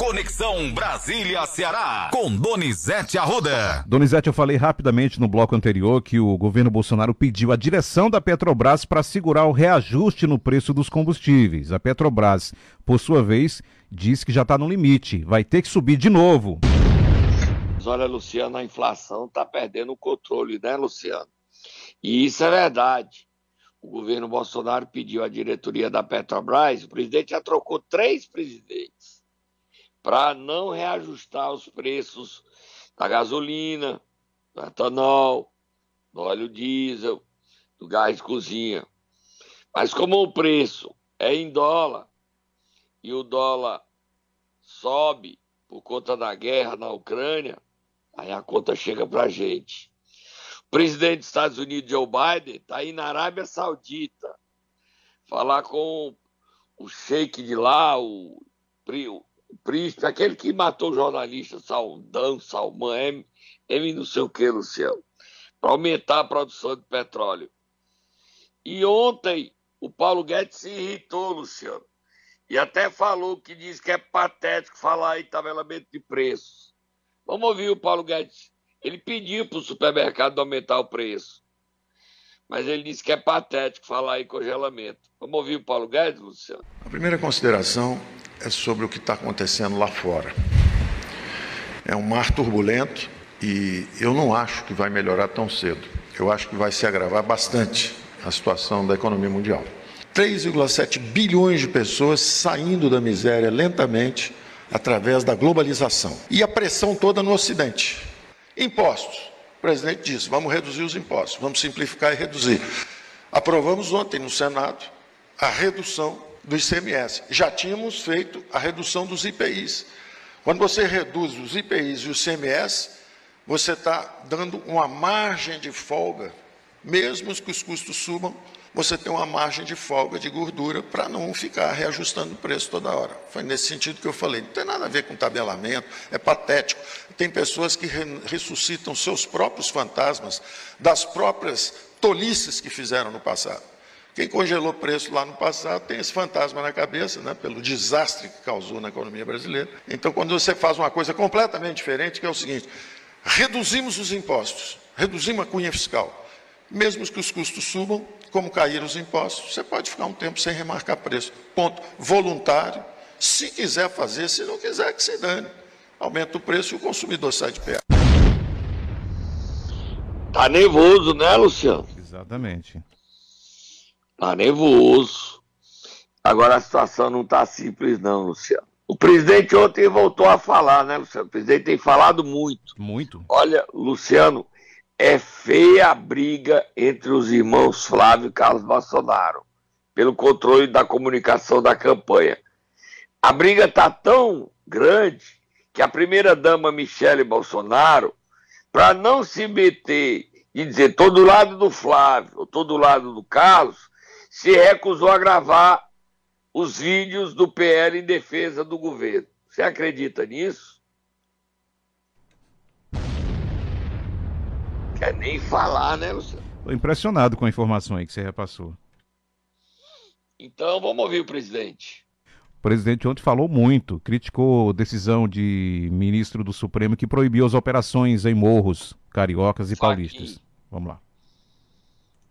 Conexão Brasília-Ceará, com Donizete Arruda. Donizete, eu falei rapidamente no bloco anterior que o governo Bolsonaro pediu à direção da Petrobras para segurar o reajuste no preço dos combustíveis. A Petrobras, por sua vez, diz que já está no limite, vai ter que subir de novo. Olha, Luciano, a inflação está perdendo o controle, né, Luciano? E isso é verdade. O governo Bolsonaro pediu à diretoria da Petrobras, o presidente já trocou três presidentes para não reajustar os preços da gasolina, do etanol, do óleo diesel, do gás de cozinha. Mas como o preço é em dólar e o dólar sobe por conta da guerra na Ucrânia, aí a conta chega para a gente. O presidente dos Estados Unidos, Joe Biden, está aí na Arábia Saudita falar com o sheik de lá, o, o príncipe, aquele que matou o jornalista Saldão, Salman, M, M não sei o que, Luciano, para aumentar a produção de petróleo. E ontem o Paulo Guedes se irritou, Luciano, e até falou que diz que é patético falar em tabelamento de preços. Vamos ouvir o Paulo Guedes. Ele pediu para o supermercado aumentar o preço. Mas ele disse que é patético falar em congelamento. Vamos ouvir o Paulo Guedes, Luciano? A primeira consideração é sobre o que está acontecendo lá fora. É um mar turbulento e eu não acho que vai melhorar tão cedo. Eu acho que vai se agravar bastante a situação da economia mundial. 3,7 bilhões de pessoas saindo da miséria lentamente através da globalização. E a pressão toda no Ocidente. Impostos. O presidente disse: vamos reduzir os impostos, vamos simplificar e reduzir. Aprovamos ontem no Senado a redução do ICMS. Já tínhamos feito a redução dos IPIs. Quando você reduz os IPIs e o ICMS, você está dando uma margem de folga, mesmo que os custos subam, você tem uma margem de folga de gordura para não ficar reajustando o preço toda hora. Foi nesse sentido que eu falei. Não tem nada a ver com tabelamento, é patético. Tem pessoas que ressuscitam seus próprios fantasmas das próprias tolices que fizeram no passado. Quem congelou preço lá no passado tem esse fantasma na cabeça, né, pelo desastre que causou na economia brasileira. Então, quando você faz uma coisa completamente diferente, que é o seguinte: reduzimos os impostos, reduzimos a cunha fiscal, mesmo que os custos subam, como caíram os impostos, você pode ficar um tempo sem remarcar preço. Ponto. Voluntário. Se quiser fazer, se não quiser, que se dane. Aumenta o preço e o consumidor sai de perto. Tá nervoso, né, Luciano? Exatamente. Tá nervoso. Agora a situação não tá simples, não, Luciano. O presidente ontem voltou a falar, né, Luciano? O presidente tem falado muito. Muito. Olha, Luciano, é feia a briga entre os irmãos Flávio e Carlos Bolsonaro pelo controle da comunicação da campanha. A briga tá tão grande que a primeira-dama Michele Bolsonaro, para não se meter e dizer tô do lado do Flávio ou tô do lado do Carlos, se recusou a gravar os vídeos do PL em defesa do governo. Você acredita nisso? Quer nem falar, né, Luciano? Estou impressionado com a informação aí que você repassou. Então, vamos ouvir o presidente. O presidente ontem falou muito, criticou a decisão de ministro do Supremo que proibiu as operações em morros cariocas e paulistas. Vamos lá.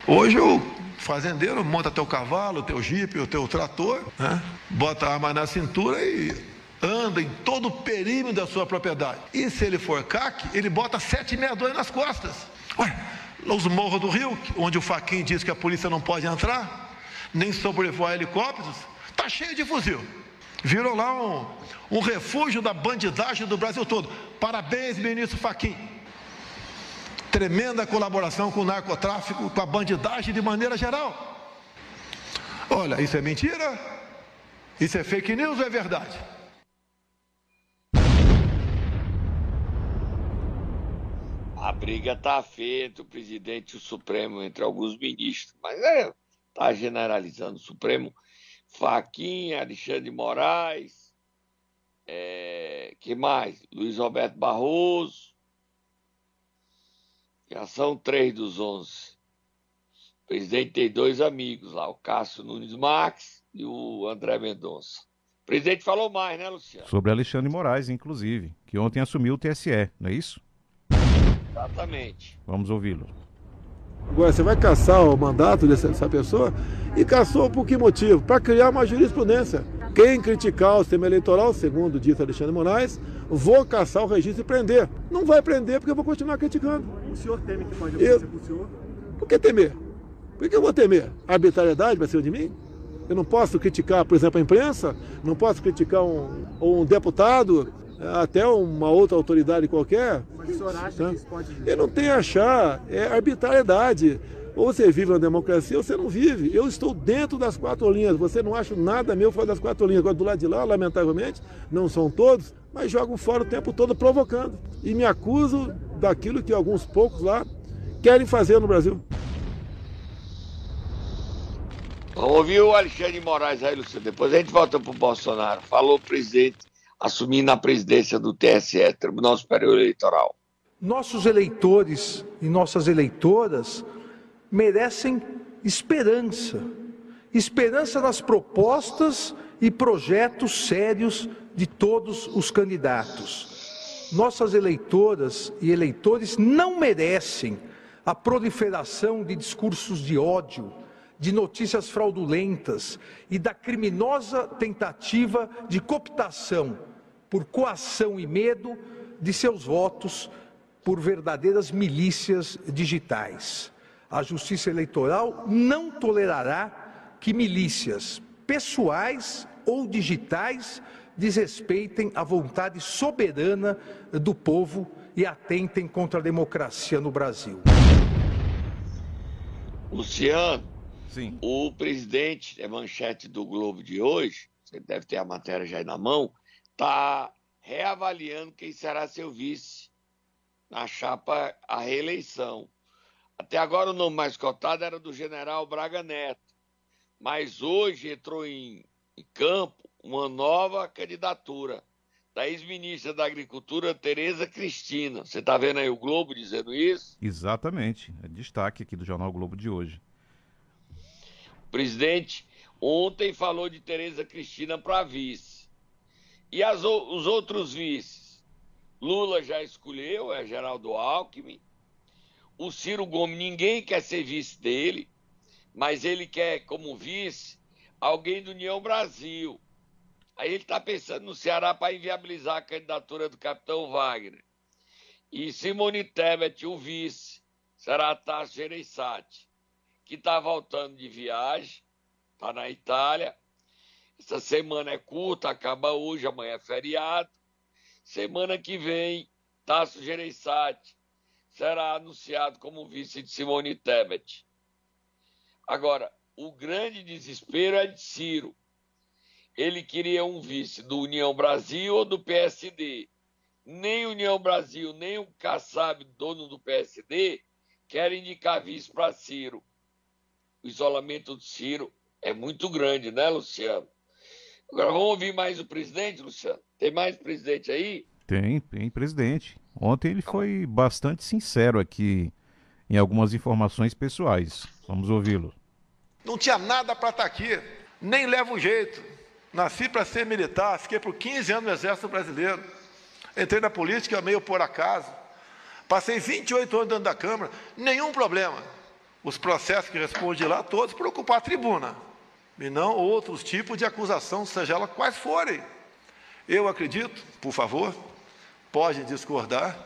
Hoje o fazendeiro monta teu cavalo, teu jipe, o teu trator, né? bota a arma na cintura e anda em todo o perímetro da sua propriedade. E se ele for CAC, ele bota 762 nas costas. Ué, os morros do Rio, onde o Faquin diz que a polícia não pode entrar, nem sobrevoar helicópteros, tá cheio de fuzil. Virou lá um, um refúgio da bandidagem do Brasil todo. Parabéns, ministro Faquin. Tremenda colaboração com o narcotráfico, com a bandidagem de maneira geral. Olha, isso é mentira? Isso é fake news ou é verdade? A briga está feia entre o presidente e o Supremo, entre alguns ministros, mas é, tá generalizando o Supremo. Faquinha, Alexandre de Moraes, é, que mais? Luiz Roberto Barroso, já são três dos onze. O presidente tem dois amigos lá, o Cássio Nunes Marques e o André Mendonça. presidente falou mais, né, Luciano? Sobre Alexandre Moraes, inclusive, que ontem assumiu o TSE, não é isso? Exatamente. Vamos ouvi-lo. Agora, você vai caçar o mandato dessa, dessa pessoa e caçou por que motivo? Para criar uma jurisprudência. Quem criticar o sistema eleitoral, segundo disse Alexandre Moraes, vou caçar o registro e prender. Não vai prender porque eu vou continuar criticando. O senhor teme que pode acontecer com o senhor? Por que temer? Por que eu vou temer? A arbitrariedade vai ser de mim? Eu não posso criticar, por exemplo, a imprensa, não posso criticar um, um deputado, até uma outra autoridade qualquer. Mas o senhor acha Tá? que isso pode. Eu não tenho a achar, é arbitrariedade. Ou você vive na democracia ou você não vive. Eu estou dentro das quatro linhas. Você não acha nada meu fora das quatro linhas. Agora, do lado de lá, lamentavelmente, não são todos, mas jogam fora o tempo todo provocando. E me acuso daquilo que alguns poucos lá querem fazer no Brasil. Vamos ouvir o Alexandre de Moraes aí, Luciano. Depois a gente volta pro Bolsonaro. Falou o presidente assumindo a presidência do TSE, Tribunal Superior Eleitoral. Nossos eleitores e nossas eleitoras merecem esperança. Esperança nas propostas e projetos sérios de todos os candidatos. Nossas eleitoras e eleitores não merecem a proliferação de discursos de ódio, de notícias fraudulentas e da criminosa tentativa de cooptação por coação e medo de seus votos por verdadeiras milícias digitais. A Justiça Eleitoral não tolerará que milícias pessoais ou digitais desrespeitem a vontade soberana do povo e atentem contra a democracia no Brasil. Luciano, Sim. o presidente, é manchete do Globo de hoje, você deve ter a matéria já aí na mão, está reavaliando quem será seu vice na chapa à reeleição. Até agora o nome mais cotado era do general Braga Neto, mas hoje entrou em, em campo uma nova candidatura da ex-ministra da Agricultura, Tereza Cristina. Você está vendo aí o Globo dizendo isso? Exatamente. É destaque aqui do Jornal Globo de hoje. O presidente ontem falou de Tereza Cristina para vice. E as os outros vices? Lula já escolheu, é Geraldo Alckmin. O Ciro Gomes, ninguém quer ser vice dele, mas ele quer como vice alguém do União Brasil. Aí ele está pensando no Ceará para inviabilizar a candidatura do capitão Wagner. E Simone Tebet, o vice, será a Tasso Gereissati que está voltando de viagem, está na Itália. Essa semana é curta, acaba hoje, amanhã é feriado. Semana que vem, Tasso Gereissati será anunciado como vice de Simone Tebet. Agora, o grande desespero é de Ciro. Ele queria um vice do União Brasil ou do PSD. Nem União Brasil, nem o Kassab, dono do PSD, querem indicar vice para Ciro o isolamento do Ciro é muito grande, né, Luciano? Agora vamos ouvir mais o presidente, Luciano. Tem mais presidente aí? Tem, tem presidente. Ontem ele foi bastante sincero aqui em algumas informações pessoais. Vamos ouvi-lo. Não tinha nada para estar aqui, nem leva um jeito. Nasci para ser militar, fiquei por 15 anos no Exército Brasileiro. Entrei na política meio por acaso. Passei 28 anos dentro da Câmara, nenhum problema. Os processos que respondi lá, todos por ocupar a tribuna. E não outros tipos de acusação, seja ela quais forem. Eu acredito, por favor, podem discordar,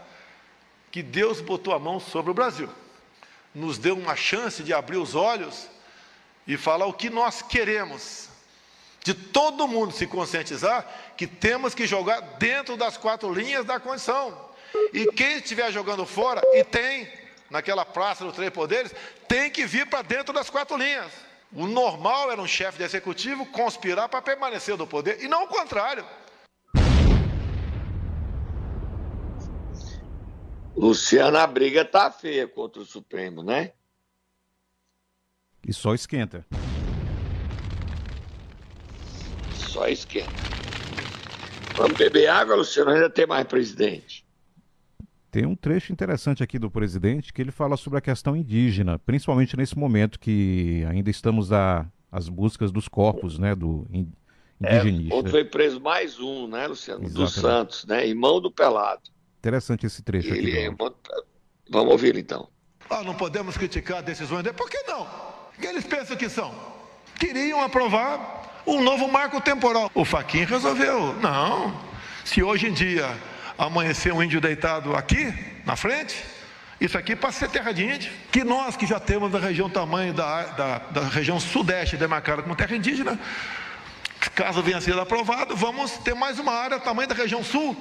que Deus botou a mão sobre o Brasil. Nos deu uma chance de abrir os olhos e falar o que nós queremos. De todo mundo se conscientizar que temos que jogar dentro das quatro linhas da condição. E quem estiver jogando fora, e tem, naquela praça dos três poderes, tem que vir para dentro das quatro linhas. O normal era um chefe de executivo conspirar para permanecer no poder, e não o contrário. Luciano, a briga tá feia contra o Supremo, né? E só esquenta. Só esquenta. Vamos beber água, Luciano? Ainda tem mais presidente. Tem um trecho interessante aqui do presidente que ele fala sobre a questão indígena, principalmente nesse momento que ainda estamos a, às buscas dos corpos né, do, in- indigenista. É, ontem foi preso mais um, né, Luciano? Do Santos, né? Irmão do Pelado. Interessante esse trecho Ele aqui. é irmão- Vamos ouvir então. Ah, não podemos criticar decisões dele. Por que não? O que eles pensam que são? Queriam aprovar um novo marco temporal. O Faquin resolveu. Não. Se hoje em dia amanhecer um índio deitado aqui, na frente, isso aqui passa a ser terra de índio. Que nós que já temos da região tamanho da, da, da região sudeste demarcada como terra indígena, caso venha a ser aprovado, vamos ter mais uma área tamanho da região sul.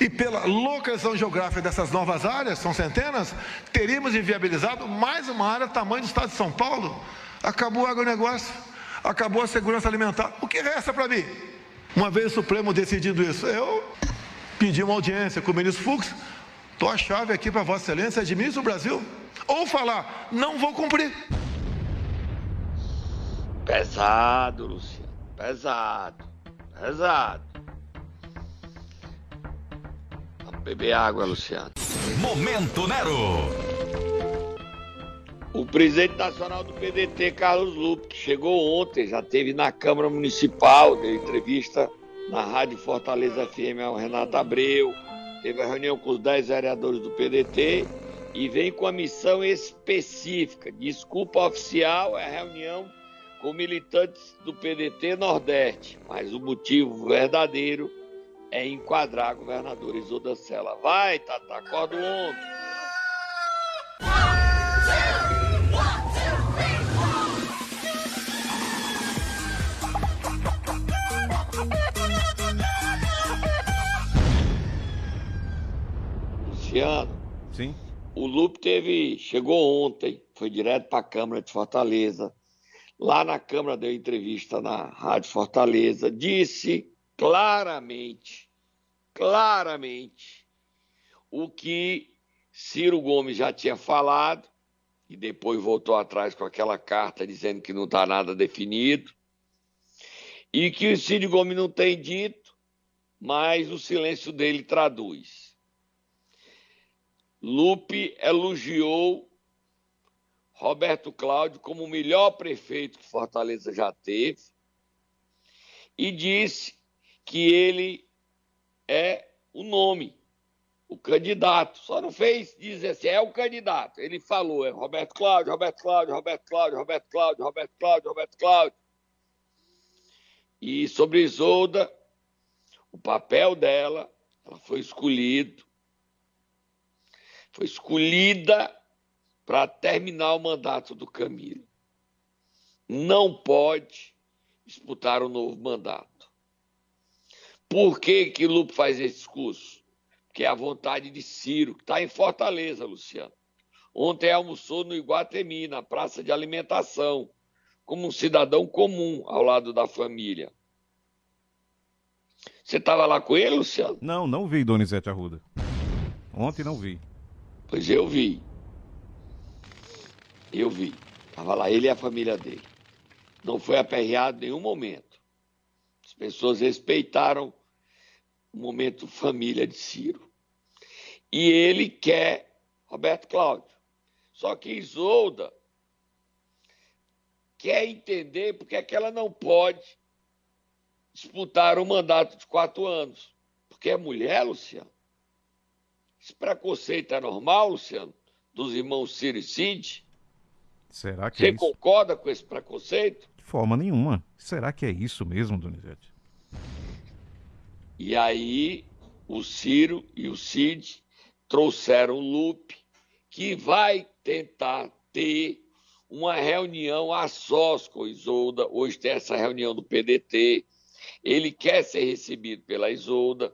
E pela localização geográfica dessas novas áreas, são centenas, teríamos inviabilizado mais uma área tamanho do estado de São Paulo. Acabou o agronegócio, acabou a segurança alimentar. O que resta para mim? Uma vez o Supremo decidindo isso, eu pedi uma audiência com o ministro Fux, estou a chave aqui para Vossa Excelência, administra o Brasil. Ou falar, não vou cumprir. Pesado, Luciano. Pesado. Pesado. Vamos beber água, Luciano. Momento Nero. O presidente nacional do PDT, Carlos Lupe, que chegou ontem, já teve na Câmara Municipal, deu entrevista na Rádio Fortaleza FM ao Renato Abreu, teve a reunião com os 10 vereadores do PDT e vem com a missão específica. Desculpa oficial é a reunião com militantes do PDT Nordeste, mas o motivo verdadeiro é enquadrar a governadora Isolda Sela. Vai, Tata, acorda o ombro. Luciano, Sim. o Lupe teve, chegou ontem, foi direto para a Câmara de Fortaleza. Lá na Câmara deu entrevista na Rádio Fortaleza, disse claramente, claramente, o que Ciro Gomes já tinha falado e depois voltou atrás com aquela carta dizendo que não está nada definido e que o Ciro Gomes não tem dito, mas o silêncio dele traduz. Lupe elogiou Roberto Cláudio como o melhor prefeito que Fortaleza já teve e disse que ele é o nome, o candidato. Só não fez dizer assim, é o candidato. Ele falou, é Roberto Cláudio, Roberto Cláudio, Roberto Cláudio, Roberto Cláudio, Roberto Cláudio, Roberto Cláudio. E sobre Isolda, o papel dela, ela foi escolhido, foi escolhida para terminar o mandato do Camilo. Não pode disputar um novo mandato. Por que que Lupo faz esse discurso? Porque é a vontade de Ciro, que está em Fortaleza, Luciano. Ontem almoçou no Iguatemi, na praça de alimentação, como um cidadão comum ao lado da família. Você estava lá com ele, Luciano? Não, não vi Donizete Arruda. Ontem não vi. Pois eu vi. Eu vi. Estava lá ele e a família dele. Não foi aperreado em nenhum momento. As pessoas respeitaram o momento família de Ciro. E ele quer Roberto Cláudio. Só que Isolda quer entender porque é que ela não pode disputar um mandato de quatro anos. Porque é mulher, Luciano. Esse preconceito é normal, Luciano, dos irmãos Ciro e Cid? Será que Você é concorda com esse preconceito? De forma nenhuma. Será que é isso mesmo, Donizete? E aí o Ciro e o Cid trouxeram o Lupe, que vai tentar ter uma reunião a sós com Isolda. Hoje tem essa reunião do PDT. Ele quer ser recebido pela Isolda.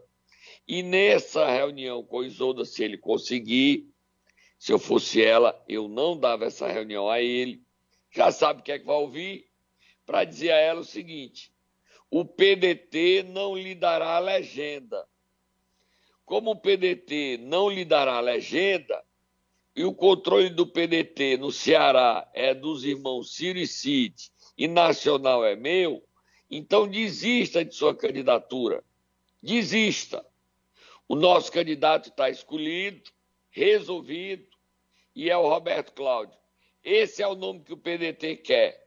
E nessa reunião com Isolda, se ele conseguir, se eu fosse ela, eu não dava essa reunião a ele. Já sabe o que é que vai ouvir? Para dizer a ela o seguinte: o PDT não lhe dará a legenda. Como o PDT não lhe dará a legenda, e o controle do PDT no Ceará é dos irmãos Ciro e Cid, e nacional é meu, então desista de sua candidatura. Desista. O nosso candidato está escolhido, resolvido, e é o Roberto Cláudio. Esse é o nome que o PDT quer.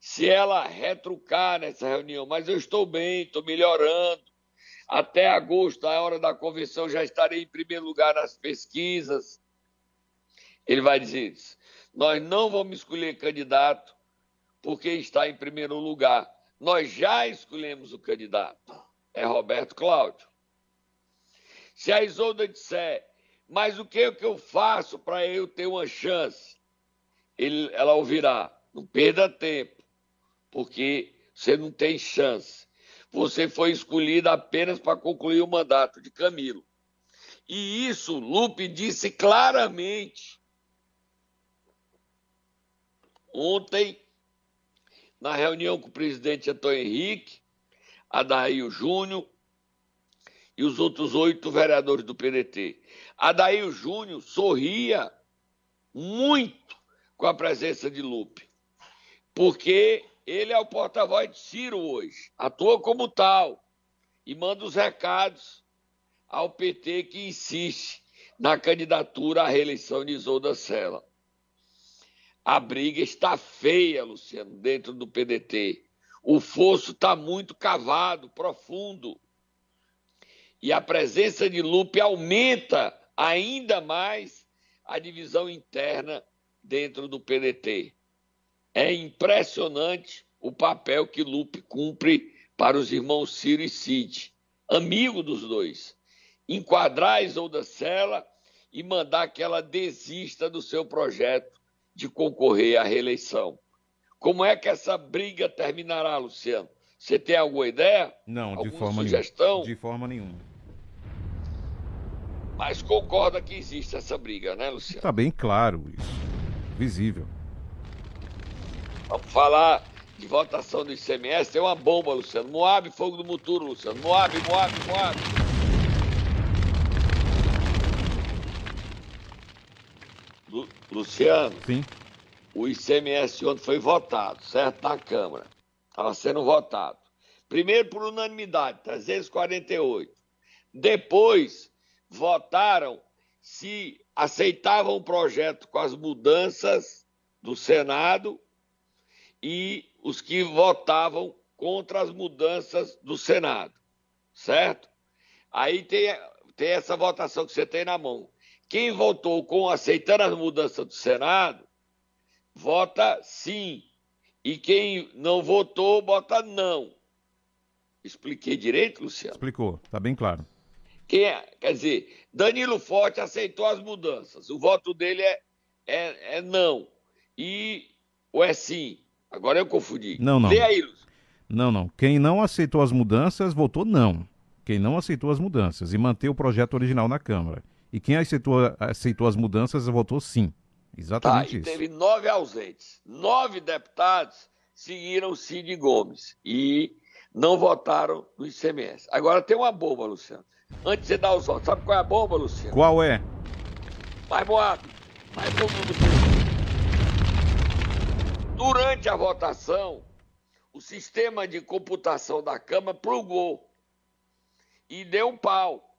se ela retrucar nessa reunião, mas eu estou bem, estou melhorando. Até agosto, a hora da convenção, já estarei em primeiro lugar nas pesquisas. Ele vai dizer isso. Nós não vamos escolher candidato porque está em primeiro lugar. Nós já escolhemos o candidato. É Roberto Cláudio. Se a Isolda disser, mas o que, é que eu faço para eu ter uma chance? Ele, ela ouvirá, não perda tempo, porque você não tem chance. Você foi escolhida apenas para concluir o mandato de Camilo. E isso Lupe disse claramente ontem, na reunião com o presidente Antônio Henrique, Adair Júnior e os outros oito vereadores do PDT. Adair Júnior sorria muito com a presença de Lupe, porque ele é o porta-voz de Ciro hoje, atua como tal e manda os recados ao PT que insiste na candidatura à reeleição de Isolda Sela. A briga está feia, Luciano, dentro do PDT. O fosso está muito cavado, profundo. E a presença de Lupe aumenta ainda mais a divisão interna dentro do PDT. É impressionante o papel que Lupe cumpre para os irmãos Ciro e Cid, amigo dos dois. Enquadrar a Isolda Sela e mandar que ela desista do seu projeto de concorrer à reeleição. Como é que essa briga terminará, Luciano? Você tem alguma ideia? Não, de forma sugestão? nenhuma. De forma nenhuma. Mas concorda que existe essa briga, né, Luciano? Está bem claro isso. Visível. Vamos falar de votação do ICMS. Tem uma bomba, Luciano. Moab, fogo do Muturo, Luciano. Moab, Moab, Moab. Lu- Luciano, Sim. o ICMS ontem foi votado, certo? Na Câmara. Estava sendo votado. Primeiro por unanimidade, 348. Depois votaram se aceitavam o projeto com as mudanças do Senado e os que votavam contra as mudanças do Senado, certo? Aí tem, tem essa votação que você tem na mão. Quem votou com aceitando as mudanças do Senado, vota sim. E quem não votou, bota não. Expliquei direito, Luciano? Explicou. Está bem claro. Quem é? Quer dizer, Danilo Forte aceitou as mudanças. O voto dele é, é, é não. E ou é sim. Agora eu confundi. Não, não. Lê aí, Lúcio. Não, não. Quem não aceitou as mudanças votou não. Quem não aceitou as mudanças e manteve o projeto original na Câmara. E quem aceitou, aceitou as mudanças votou sim. Tá, Exatamente e isso. teve nove ausentes. Nove deputados seguiram Cid Gomes e não votaram no ICMS. Agora tem uma bomba, Luciano. Antes de você dar os votos, sabe qual é a bomba, Luciano? Qual é? Mais Moab, mais no Muturo. Durante a votação, o sistema de computação da Câmara plugou e deu um pau.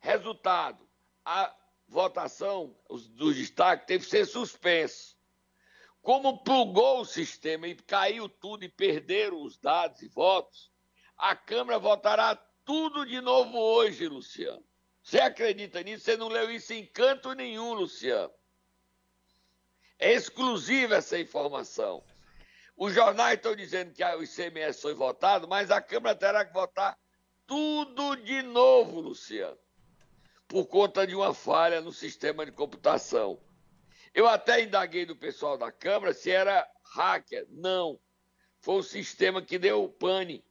Resultado, a votação os- dos destaques teve que ser suspenso. Como plugou o sistema e caiu tudo e perderam os dados e votos, a Câmara votará tudo de novo hoje, Luciano. Você acredita nisso? Você não leu isso em canto nenhum, Luciano. É exclusiva essa informação. Os jornais estão dizendo que o ICMS foi votado, mas a Câmara terá que votar tudo de novo, Luciano, por conta de uma falha no sistema de computação. Eu até indaguei do pessoal da Câmara se era hacker. Não. Foi o sistema que deu o pane.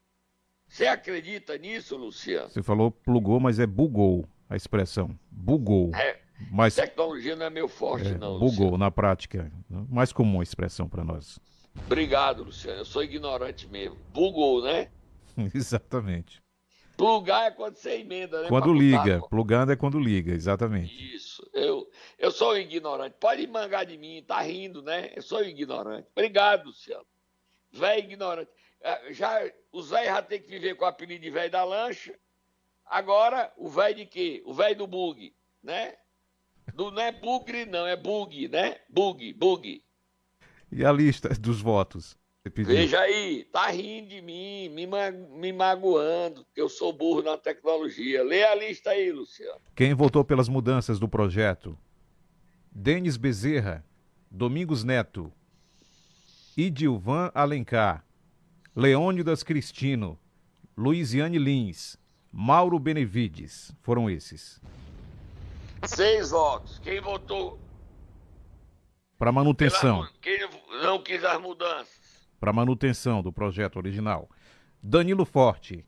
Você acredita nisso, Luciano? Você falou plugou, mas é bugou a expressão. Bugou. É, Mas tecnologia não é meu forte, é, não. bugou Luciano. na prática. Mais comum a expressão para nós. Obrigado, Luciano. Eu sou ignorante mesmo. Bugou, né? Exatamente. Plugar é quando você emenda, né? Quando liga. Plugando é quando liga, exatamente. Isso. Eu, eu sou um ignorante. Pode mangar de mim, tá rindo, né? Eu sou um ignorante. Obrigado, Luciano. Velho ignorante. Ah, Já, os velhos já tem que viver com o apelido de velho da lancha. Agora, o velho de quê? O velho do bug, né? Do, não é bugre, não, é bug, né? Bug, bug. E a lista dos votos? Veja aí, tá rindo de mim, me, ma me magoando, que eu sou burro na tecnologia. Lê a lista aí, Luciano. Quem votou pelas mudanças do projeto? Denis Bezerra, Domingos Neto, Idilvan Alencar, Leônidas Cristino, Luiziane Lins, Mauro Benevides. Foram esses. Seis votos. Quem votou? Para manutenção. Pela, quem não quis as mudanças? Para manutenção do projeto original. Danilo Forte.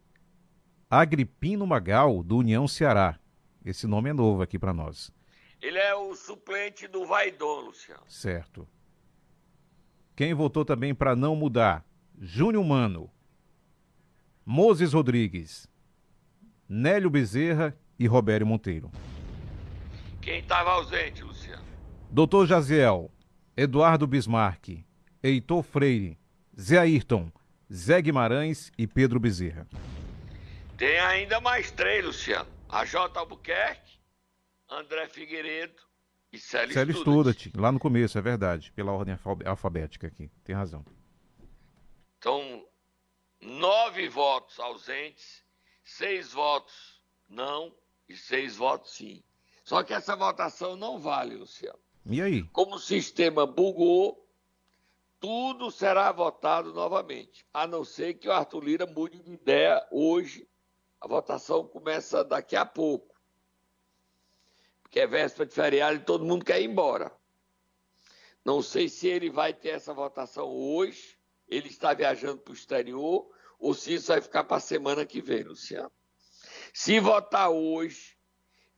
Agripino Magal, do União Ceará. Esse nome é novo aqui para nós. Ele é o suplente do Vaidon, Luciano. Certo. Quem votou também para não mudar? Júnior Mano. Moses Rodrigues. Nélio Bezerra e Robério Monteiro. Quem estava ausente, Luciano? Doutor Jaziel, Eduardo Bismarck, Heitor Freire, Zé Ayrton, Zé Guimarães e Pedro Bezerra. Tem ainda mais três, Luciano. A J. Albuquerque, André Figueiredo e Célio, Célio Studat. Lá no começo, é verdade. Pela ordem alfabética aqui. Tem razão. Então, nove votos ausentes, seis votos não e seis votos sim. Só que essa votação não vale, Luciano. E aí? Como o sistema bugou, tudo será votado novamente, a não ser que o Arthur Lira mude de ideia hoje. A votação começa daqui a pouco. Porque é véspera de feriado e todo mundo quer ir embora. Não sei se ele vai ter essa votação hoje, ele está viajando para o exterior, ou se isso vai ficar para a semana que vem, Luciano. Se votar hoje,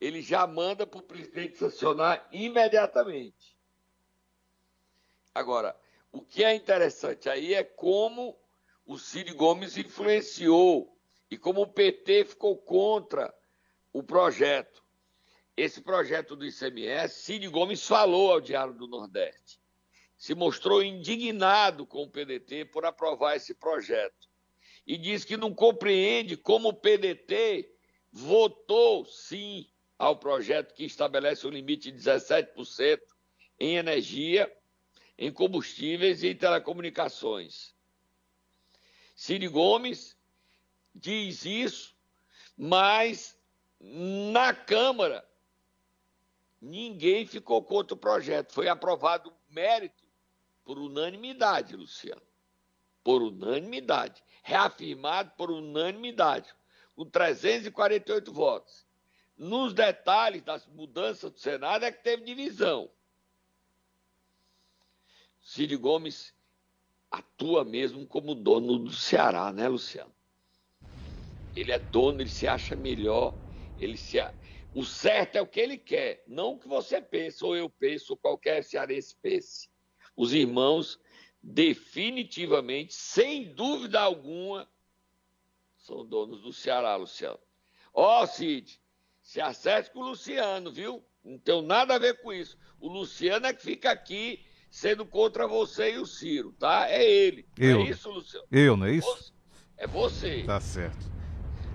ele já manda para o presidente sancionar imediatamente. Agora, o que é interessante aí é como o Ciro Gomes influenciou e como o PT ficou contra o projeto. Esse projeto do ICMS, Ciro Gomes falou ao Diário do Nordeste. Se mostrou indignado com o PDT por aprovar esse projeto. E diz que não compreende como o PDT votou sim ao projeto que estabelece o um limite de 17% em energia em combustíveis e em telecomunicações. Ciro Gomes diz isso, mas na Câmara ninguém ficou contra o projeto. Foi aprovado mérito por unanimidade, Luciano. Por unanimidade. Reafirmado por unanimidade, com 348 votos. Nos detalhes das mudanças do Senado é que teve divisão. Cid Gomes atua mesmo como dono do Ceará, né, Luciano? Ele é dono, ele se acha melhor, ele se o certo é o que ele quer, não o que você pensa, ou eu penso, ou qualquer cearense pense. Os irmãos, definitivamente, sem dúvida alguma, são donos do Ceará, Luciano. Ó, oh, Cid, se acerte com o Luciano, viu? Não tem nada a ver com isso. O Luciano é que fica aqui sendo contra você e o Ciro, tá? É ele. Eu. é isso, Luciano? Eu, não é isso? É você. Tá certo.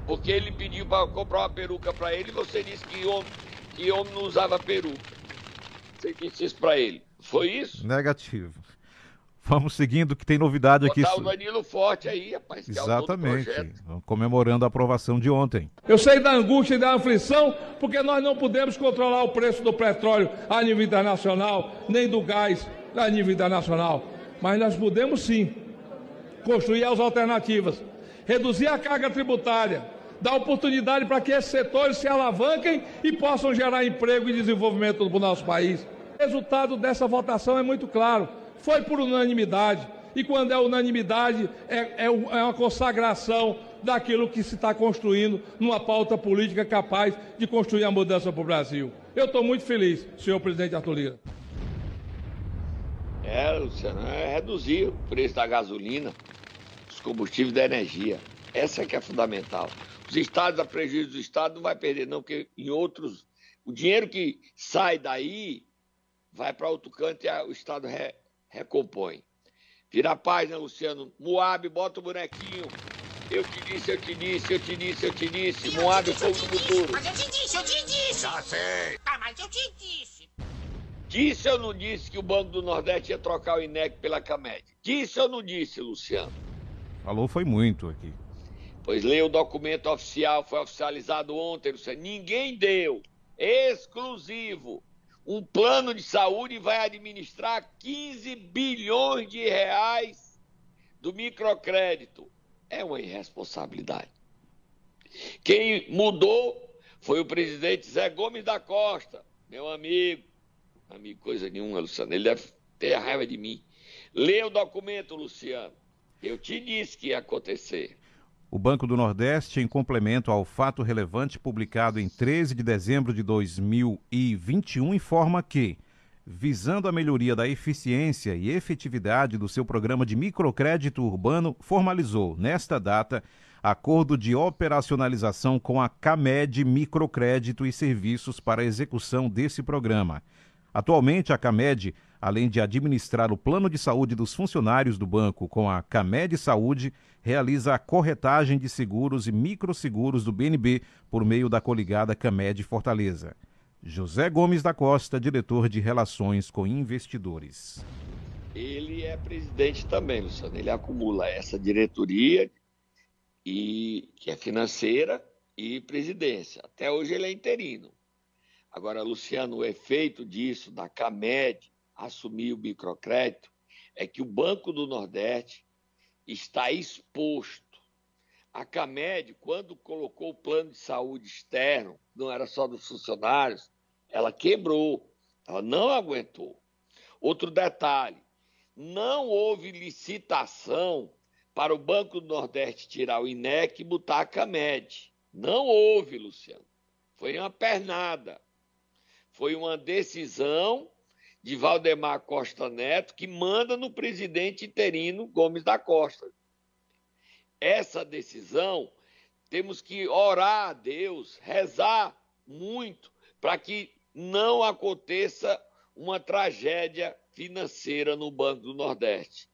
Porque ele pediu para comprar uma peruca para ele e você disse que homem, que homem não usava peruca. Você disse isso para ele. Foi isso? Negativo. Vamos seguindo que tem novidade aqui. Botar o Danilo Forte aí, rapaz. Exatamente. É comemorando a aprovação de ontem. Eu sei da angústia e da aflição, porque nós não podemos controlar o preço do petróleo a nível internacional, nem do gás a nível internacional. Mas nós podemos sim construir as alternativas, reduzir a carga tributária, dar oportunidade para que esses setores se alavanquem e possam gerar emprego e desenvolvimento para o nosso país. Resultado dessa votação é muito claro, foi por unanimidade. E quando é unanimidade, é, é, é uma consagração daquilo que se está construindo numa pauta política capaz de construir a mudança para o Brasil. Eu estou muito feliz, senhor presidente Arthur Lira. É, Luciano, é reduzir o preço da gasolina, dos combustíveis da energia. Essa é que é fundamental. Os estados, a prejuízo do estado, não vai perder, não, porque em outros. O dinheiro que sai daí vai para outro canto e o estado re, recompõe. Vira a página, Luciano. Moab, bota o bonequinho. Eu te disse, eu te disse, eu te disse, eu te disse. Moab, fogo no futuro. Mas eu te disse, eu te disse. Já sei. Ah, mas eu te disse. Disse ou não disse que o Banco do Nordeste ia trocar o INEC pela CAMED? Disse ou não disse, Luciano? Falou foi muito aqui. Pois lê o documento oficial, foi oficializado ontem, Luciano. Ninguém deu, exclusivo, um plano de saúde vai administrar 15 bilhões de reais do microcrédito. É uma irresponsabilidade. Quem mudou foi o presidente Zé Gomes da Costa, meu amigo. Amigo, coisa nenhuma, Luciano. Ele deve ter a raiva de mim. Lê o documento, Luciano. Eu te disse que ia acontecer. O Banco do Nordeste, em complemento ao fato relevante publicado em 13 de dezembro de 2021, informa que, visando a melhoria da eficiência e efetividade do seu programa de microcrédito urbano, formalizou, nesta data, acordo de operacionalização com a CAMED Microcrédito e Serviços para a execução desse programa. Atualmente, a CAMED, além de administrar o plano de saúde dos funcionários do banco com a CAMED Saúde, realiza a corretagem de seguros e microseguros do BNB por meio da coligada CAMED Fortaleza. José Gomes da Costa, diretor de Relações com Investidores. Ele é presidente também, Luciano. Ele acumula essa diretoria e que é financeira e presidência. Até hoje ele é interino. Agora, Luciano, o efeito disso, da CAMED assumir o microcrédito, é que o Banco do Nordeste está exposto. A CAMED, quando colocou o plano de saúde externo, não era só dos funcionários, ela quebrou, ela não aguentou. Outro detalhe: não houve licitação para o Banco do Nordeste tirar o INEC e botar a CAMED. Não houve, Luciano. Foi uma pernada. Foi uma decisão de Valdemar Costa Neto que manda no presidente interino Gomes da Costa. Essa decisão temos que orar a Deus, rezar muito para que não aconteça uma tragédia financeira no Banco do Nordeste.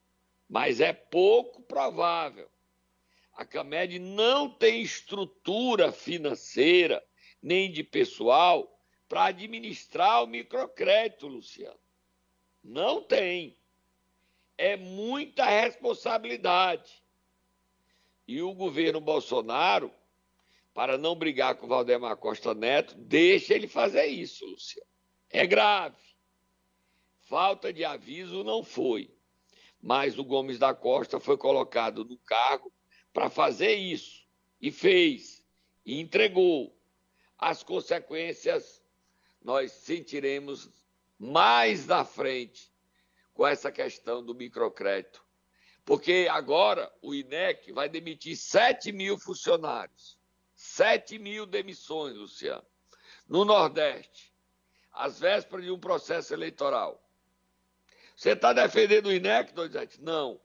Mas é pouco provável. A CAMED não tem estrutura financeira nem de pessoal para administrar o microcrédito, Luciano. Não tem. É muita responsabilidade. E o governo Bolsonaro, para não brigar com o Valdemar Costa Neto, deixa ele fazer isso, Luciano. É grave. Falta de aviso não foi. Mas o Gomes da Costa foi colocado no cargo para fazer isso. E fez. E entregou. As consequências nós sentiremos mais na frente com essa questão do microcrédito. Porque agora o INEC vai demitir 7 mil funcionários. 7 mil demissões, Luciano. No Nordeste, às vésperas de um processo eleitoral. Você está defendendo o INEC, Donizete? Não.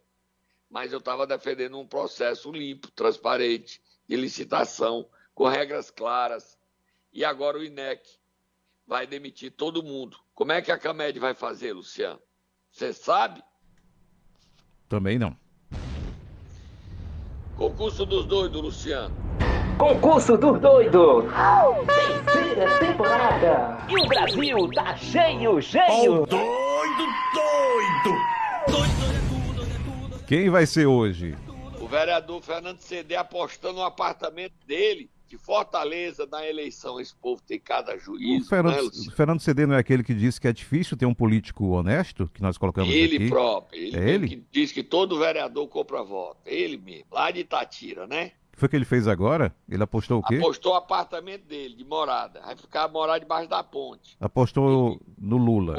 Mas eu estava defendendo um processo limpo, transparente, de licitação, com regras claras. E agora o INEC vai demitir todo mundo. Como é que a Camed vai fazer, Luciano? Você sabe? Também não. Concurso dos doidos, Luciano. Concurso dos doidos. Terceira temporada. E o Brasil tá cheio, cheio. Oh, doido, doido. Quem vai ser hoje? O vereador Fernando CD apostando no apartamento dele de Fortaleza na eleição. Esse povo tem cada juízo. O Fernando, né, Fernando CD não é aquele que disse que é difícil ter um político honesto, que nós colocamos ele aqui? Próprio, ele é ele que diz que todo vereador compra voto. Ele mesmo, lá de Itatira, né? Foi o que ele fez agora? Ele apostou o quê? Apostou o apartamento dele, de morada. Vai ficar morar debaixo da ponte. Apostou ele, no Lula.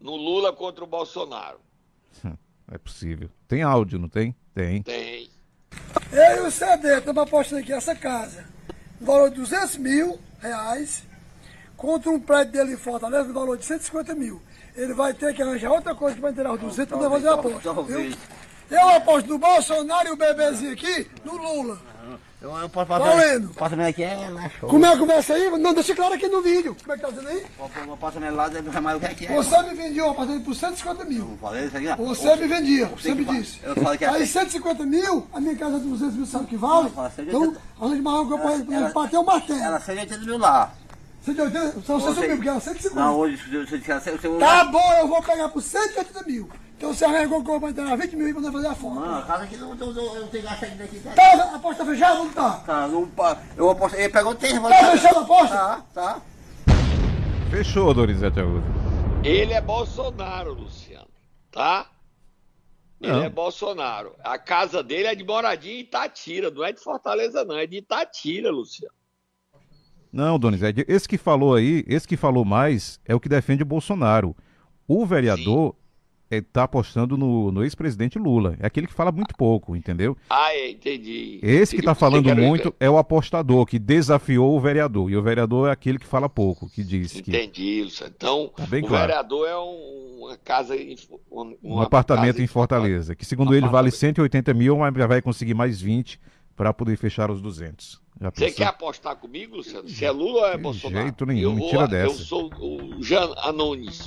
No Lula contra o Bolsonaro. É possível. Tem áudio, não tem? Tem. Tem. Eu e o CD estamos apostando aqui essa casa valor de 200 mil reais contra um prédio dele em Fortaleza no valor de 150 mil. Ele vai ter que arranjar outra coisa para tirar os 200 para fazer a aposta. Eu aposto no Bolsonaro e o bebezinho aqui no Lula. Eu, eu posso fazer. Valendo. Apartamento aqui é show. Como é que começa aí? Não, deixa claro aqui no vídeo. Como é que tá dizendo aí? O apartamento lá deve mais o que é que é. Você me vendia um apartamento por 150 mil. Não falei isso aqui, ó. Você me vendia, você me disse. Eu falei que é Aí 150 mil, a minha casa é 200 mil, sabe o que vale? Então, além de marrom que eu bater o martelo. Ela 180 mil lá. 180, são 60 mil, porque era 150. Não, hoje, se você disser, você... você Tá bom, eu vou pegar por 180 mil. Então você arregou que eu vou entrar 20 mil e mandar fazer a Não, fonte. a casa aqui não, não, não, não tem gasto ainda aqui. Tá, Tá, a aposta fechada, não tá? tá não, pa- eu aposto, ele pegou três Tá fechando a aposta? Tá, tá. Fechou, Donizete Arruda. Ele é Bolsonaro, Luciano, tá? Ele Não. é Bolsonaro. A casa dele é de moradia em Itatira, não é de Fortaleza, não, é de Itatira, Luciano. Não, Donizete, esse que falou aí, esse que falou mais é o que defende o Bolsonaro. O vereador está apostando no, no ex-presidente Lula. É aquele que fala muito pouco, entendeu? Ah, é, entendi. Esse que Entendi está falando muito é o apostador, que desafiou o vereador. E o vereador é aquele que fala pouco, que diz que Entendi, Luciano. Então, Tá o claro. vereador é um- uma casa em, um, um apartamento casa em Fortaleza, que segundo ele vale 180 mil, mas já vai conseguir mais 20 para poder fechar os 200. Já Você quer apostar comigo, Luciano? Se é Lula ou é Bolsonaro? jeito nenhum, eu me vou- tira Eu dessa. sou o Jan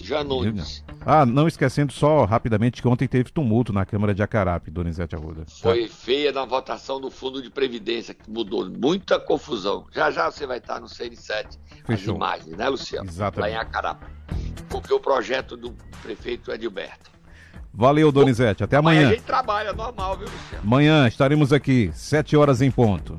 Janones. Ah, não esquecendo só rapidamente que ontem teve tumulto na Câmara de Acarape, Donizete Arruda. Tá? Foi feia na votação do Fundo de Previdência, que mudou muita confusão. Já já você vai estar no CN7, Fechou. as imagens, né, Luciano? Exatamente. Lá em Acarape. Porque o projeto do prefeito Edilberto. Valeu, Donizete. Até Amanhã amanhã. a gente trabalha normal, viu, Luciano? Amanhã estaremos aqui, 7 horas em ponto.